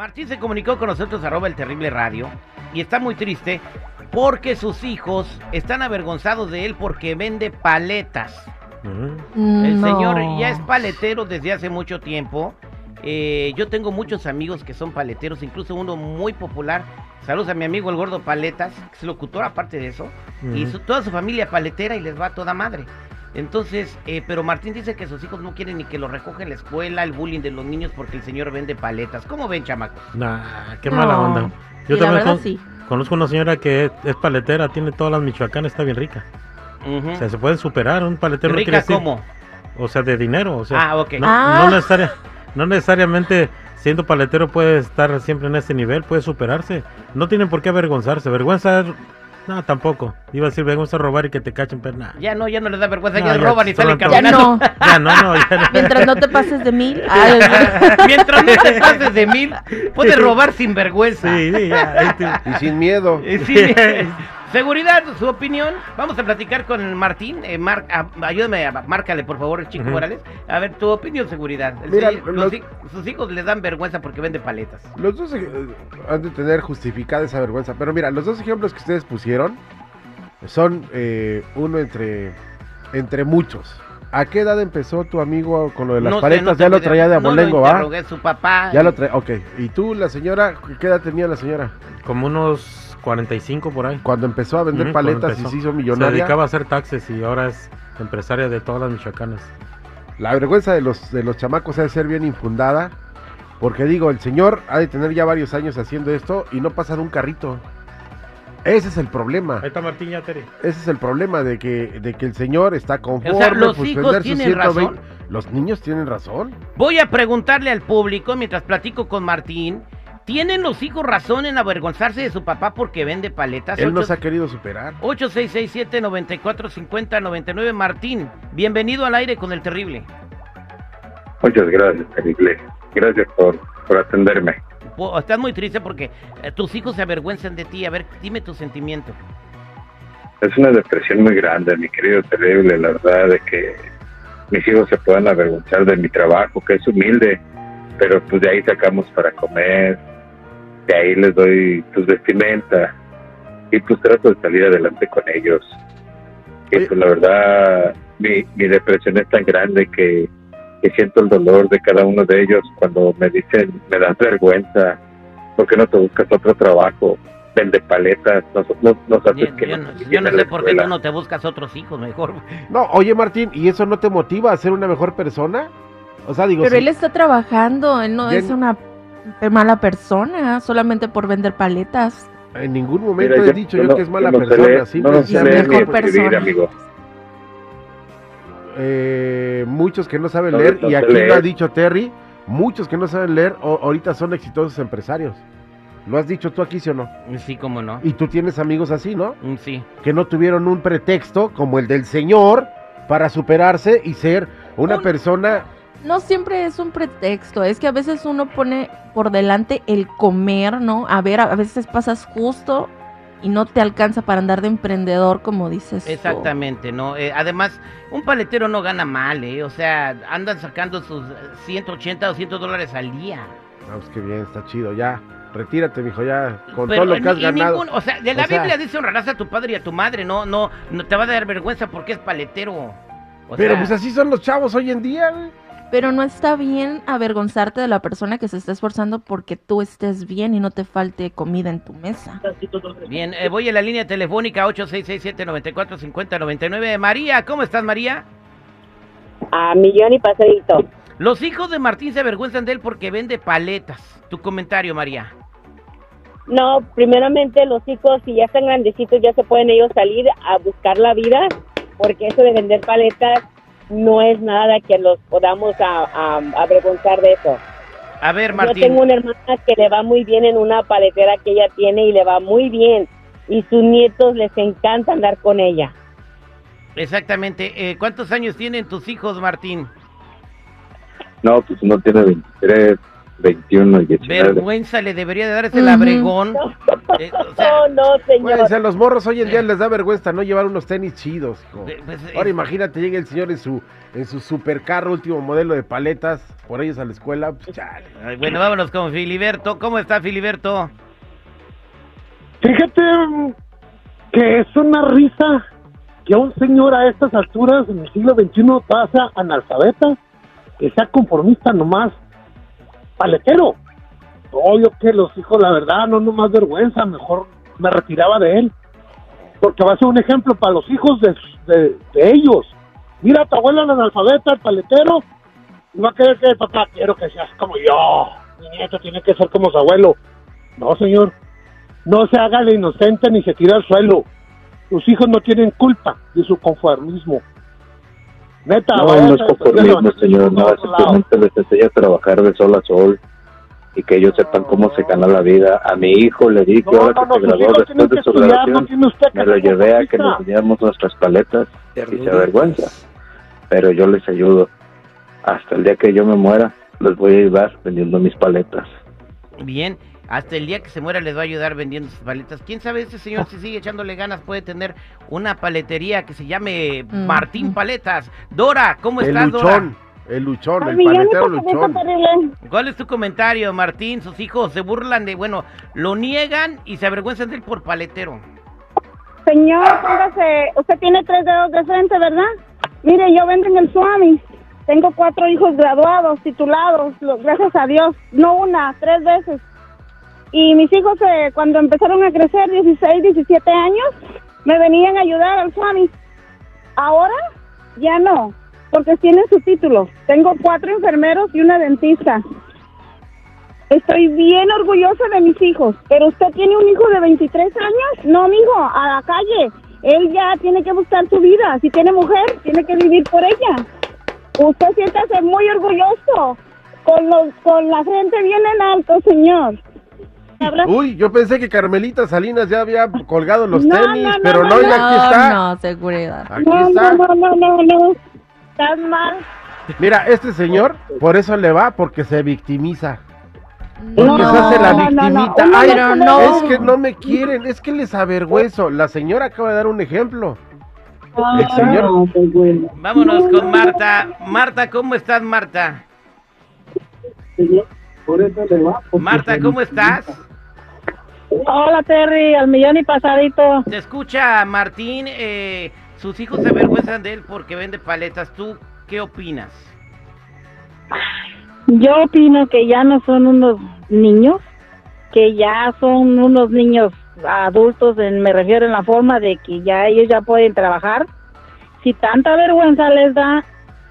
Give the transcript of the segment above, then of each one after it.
Martín se comunicó con nosotros arroba el terrible radio y está muy triste porque sus hijos están avergonzados de él porque vende paletas. El No. señor ya es paletero desde hace mucho tiempo. Eh, yo tengo muchos amigos que son paleteros, incluso uno muy popular. Saludos a mi amigo el gordo Paletas, que es locutor aparte de eso. Y su- toda su familia paletera y les va a toda madre. Entonces, eh, pero Martín dice que sus hijos no quieren ni que lo recoja en la escuela, el bullying de los niños porque el señor vende paletas. ¿Cómo ven, chamacos? Nah, qué No. mala onda. Yo la también verdad, con- sí. conozco una señora que es, es paletera, tiene todas las michoacanas, está bien rica. O sea, se puede superar un paletero. no quiere ¿Rica decir- cómo? O sea, de dinero. O sea, Ah, ok. no, Ah. no necesaria- no necesariamente siendo paletero puede estar siempre en ese nivel, puede superarse. No tienen por qué avergonzarse. Vergüenza, no, tampoco. Iba a decir vergüenza robar y que te cachen, pero nada. Ya no, ya no les da vergüenza, No, ya, ya, roban y salen solo- Ya caminando. no. Ya no, no, ya no. Mientras no te pases de mil. Ay, Mientras no te pases de mil, puedes robar sin vergüenza. Sí, sí, ya, ahí te- Y sin miedo. Eh, sí, seguridad, su opinión. Vamos a platicar con Martín. Eh, Mar- ah, ayúdame, a- márcale por favor, Chico Ujú. Morales. A ver, tu opinión, seguridad. El Mira, los- sus hijos les dan vergüenza porque vende paletas. Los dos eh, han de tener justificada esa vergüenza. Pero mira, los dos ejemplos que ustedes pusieron son eh, uno entre, entre muchos. ¿A qué edad empezó tu amigo con lo de las No sé, paletas? no ya lo traía de No lo abolengo, ¿va? interrogué, su papá. Ya lo traía, ok. ¿Y tú, la señora, qué edad tenía la señora? como unos 45 por ahí. Cuando empezó a vender paletas y se hizo Se millonaria. dedicaba a hacer taxes y ahora es empresaria de todas las michoacanas. La vergüenza de los, de los chamacos ha de ser bien infundada. Porque digo, el señor ha de tener ya varios años haciendo esto y no pasa de un carrito. Ese es el problema. Ahí está Martín ya, Tere. Ese es el problema de que, de que el señor está conforme. O sea, los pues, hijos tienen razón. Los niños tienen razón. Voy a preguntarle al público mientras platico con Martín. ¿Tienen los hijos razón en avergonzarse de su papá porque vende paletas? Él Ocho- nos ha querido superar. 8667-9450-99 Martín, bienvenido al aire con el terrible. Muchas gracias, Terrible. Gracias por, por atenderme. Estás muy triste porque eh, tus hijos se avergüenzan de ti. A ver, dime tu sentimiento. Es una depresión muy grande, mi querido Terrible, la verdad, de que mis hijos se puedan avergonzar de mi trabajo, que es humilde, pero pues de ahí sacamos para comer, de ahí les doy tus vestimenta y pues trato de salir adelante con ellos. Y pues la verdad, mi, mi depresión es tan grande que, que siento el dolor de cada uno de ellos cuando me dicen, me das vergüenza, ¿por qué no te buscas otro trabajo? Vende paletas, nos, nos, nos haces Yo, que yo nos no, yo sé por qué escuela". tú no te buscas otros hijos mejor. No, oye Martín, ¿y eso no te motiva a ser una mejor persona? O sea, digo, Pero sí, él está trabajando, él no es una mala persona solamente por vender paletas. en ningún momento Mira, he yo- dicho yo no- que es mala persona. simple no y sé La mejor escribir, persona. amigo. Eh, muchos que no saben leer, y aquí lo ha leer. dicho Terry, muchos que no saben leer o- ahorita son exitosos empresarios. ¿Lo has dicho tú aquí, sí o no? Sí, cómo no. Y tú tienes amigos así, ¿no? Mm, Sí. Que no tuvieron un pretexto como el del señor para superarse y ser una Un- persona No siempre es un pretexto, es que a veces uno pone por delante el comer, ¿no? A ver, a veces pasas justo y no te alcanza para andar de emprendedor, como dices. tú. Exactamente, ¿no? Eh, además, un paletero no gana mal, ¿eh? O sea, andan sacando sus eh, 180, 200 dólares al día. Ah, pues qué bien, está chido, ya. Retírate, mijo, ya. Con Pero todo lo que has ganado. ningún- o sea, de la O sea- Biblia dice honrarás a tu padre y a tu madre, no, no, no te va a dar vergüenza porque es paletero. O Pero sea, pues así son los chavos hoy en día, güey. Pero no está bien avergonzarte de la persona que se está esforzando porque tú estés bien y no te falte comida en tu mesa. Bien, eh, voy a la línea telefónica 8667-945099. María, ¿cómo estás, María? A millón y pasadito. Los hijos de Martín se avergüenzan de él porque vende paletas. Tu comentario, María. No, primeramente los hijos, si ya están grandecitos, ya se pueden ellos salir a buscar la vida, porque eso de vender paletas no es nada que los podamos a- a- avergonzar de eso. A ver, Yo Martín. tengo una hermana que le va muy bien en una paletera que ella tiene y le va muy bien. Y sus nietos les encanta andar con ella. Exactamente. Eh, ¿Cuántos años tienen tus hijos, Martín? No, pues uno tiene 23, 21 y 19. Vergüenza le debería de dar ese labregón. Eh, o sea, No, no, señor. sea, los morros hoy en día les da vergüenza no llevar unos tenis chidos. hijo. eh, pues, eh, Ahora imagínate, llega el señor en su en su supercarro, último modelo de paletas, por ellos a la escuela. Pues, chale. ay, bueno, vámonos con Filiberto. ¿Cómo está Filiberto? Fíjate mm, que es una risa que un señor a estas alturas en el siglo XXI pasa analfabeta, que sea conformista nomás, paletero. Obvio que los hijos, la verdad, no no más vergüenza, mejor me retiraba de él. Porque va a ser un ejemplo para los hijos de, de- de ellos. Mira, tu abuela es analfabeta, el paletero, y va a querer que papá, quiero que seas como yo. Mi nieto tiene que ser como su abuelo. No, señor. No se haga el inocente ni se tira al suelo. Sus hijos no tienen culpa de su conformismo. Neta, No, váyase no es defenderlo, señor. No, simplemente les enseña a trabajar de sol a sol y que ellos sepan cómo se gana la vida. A mi hijo le di que No, ahora no, que no, se graduó después de su estudiar, no graduación, que me lo llevé a que nos enseñáramos nuestras paletas y se avergüenza. Pero yo les ayudo. Hasta el día que yo me muera, les voy a ayudar vendiendo mis paletas. Bien. Hasta el día que se muera les va a ayudar vendiendo sus paletas. ¿Quién sabe ese señor si sigue echándole ganas puede tener una paletería que se llame. Martín Paletas? Dora, ¿cómo El estás, Dora? luchón, el luchón, Ay, el paletero luchón. ¿Cuál es tu comentario, Martín? Sus hijos se burlan de, bueno, lo niegan y se avergüenzan de él por paletero. Señor, póngase, usted tiene tres dedos de frente, ¿verdad? Mire, yo vendo en el Swami. Tengo cuatro hijos graduados, titulados, gracias a Dios. No una, tres veces. Y mis hijos, eh, cuando empezaron a crecer, 16, 17 años, me venían a ayudar al Swami. Ahora ya no, porque tienen su título. Tengo cuatro enfermeros y una dentista. Estoy bien orgullosa de mis hijos, pero usted tiene un hijo de 23 años. No, mijo, a la calle. Él ya tiene que buscar su vida. Si tiene mujer, tiene que vivir por ella. Usted siéntase muy orgulloso, con, los, con la frente bien en alto, señor. Uy, yo pensé que Carmelita Salinas ya había colgado los No, tenis, no, no, pero no, no, y no. aquí está. No, seguridad. Aquí No, está. no, no, no, no, no. Estás mal. Mira, este señor, por eso le va, porque se victimiza. No, Porque se hace la no, no, no. victimita. Ay, pero no. Es que no me quieren, es que les avergüenzo. La señora acaba de dar un ejemplo. El señor. Vámonos con Marta. Marta, ¿cómo estás, Marta? Marta, ¿cómo estás? Hola Terry, al millón y pasadito. Te escucha Martín. eh, sus hijos se avergüenzan de él porque vende paletas. ¿Tú qué opinas? Yo opino que ya no son unos niños, que ya son unos niños adultos, en- me refiero en la forma de que ya ellos ya pueden trabajar. Si tanta vergüenza les da,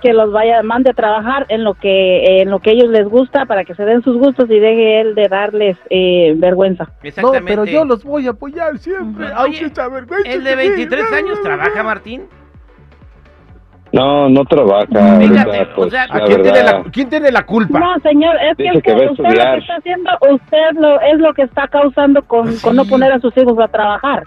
que los vaya, mande a trabajar en lo que en lo que ellos les gusta para que se den sus gustos y deje él de darles eh, vergüenza. No, Exactamente. pero yo los voy a apoyar siempre. Aunque Oye, se avergüence El de de mí. 23 años trabaja, Martín. No, no trabaja. Fíjate, ahorita, o pues, sea, ¿A la quién, tiene la, quién tiene la culpa? No, señor, es que, Dice que usted, lo que está haciendo, usted lo, es lo que está causando con, Pues con no poner a sus hijos a trabajar.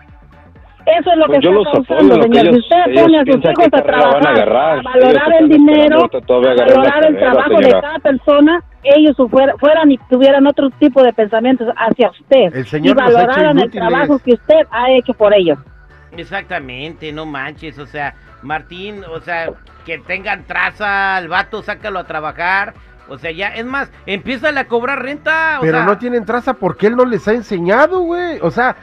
Eso es lo Pues que yo está los causando, señor. ellos- si usted pone a sus hijos a trabajar, a valorar el dinero, a valorar el trabajo de cada persona, ellos fuera- fueran y tuvieran otro tipo de pensamientos hacia usted. El señor y valoraran el trabajo que usted ha hecho por ellos. Exactamente, no manches, o sea, Martín, o sea, que tengan traza al vato, sácalo a trabajar, o sea, ya, es más, empieza a cobrar renta, o Pero sea, no tienen traza porque él no les ha enseñado, güey. O sea,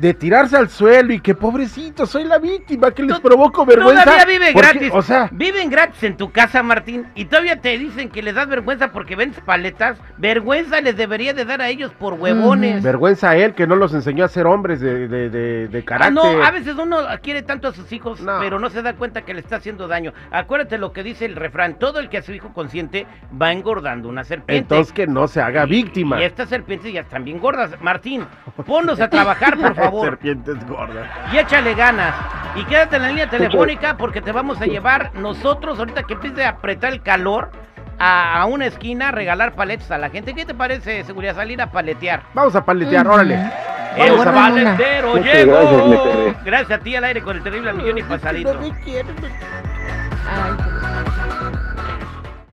de tirarse al suelo y que pobrecito, soy la víctima, que les Tú- provoco vergüenza. Todavía vive porque, gratis. O sea, Viven gratis en tu casa, Martín, y todavía te dicen que les das vergüenza porque vendes paletas. Vergüenza les debería de dar a ellos por huevones. vergüenza a él que no los enseñó a ser hombres de, de, de, de Ah, carácter. no, a veces uno quiere tanto a sus hijos, No. pero no se da cuenta que le está haciendo daño. Acuérdate lo que dice el refrán, todo el que a su hijo consiente va engordando una serpiente. Entonces que no se haga víctima. Y estas serpientes ya están bien gordas. Martín, ponnos a trabajar, por favor. Serpientes gordas. Y échale ganas. Y quédate en la línea telefónica porque te vamos a llevar nosotros, ahorita que empiece a apretar el calor, a, a una esquina a regalar paletas a la gente. ¿Qué te parece, seguridad? Salir a paletear. Vamos a paletear, órale. El Vamos a- paletero Muchas llegó. gracias. Gracias a ti al aire con el terrible millón y pasadito. me quieren, me-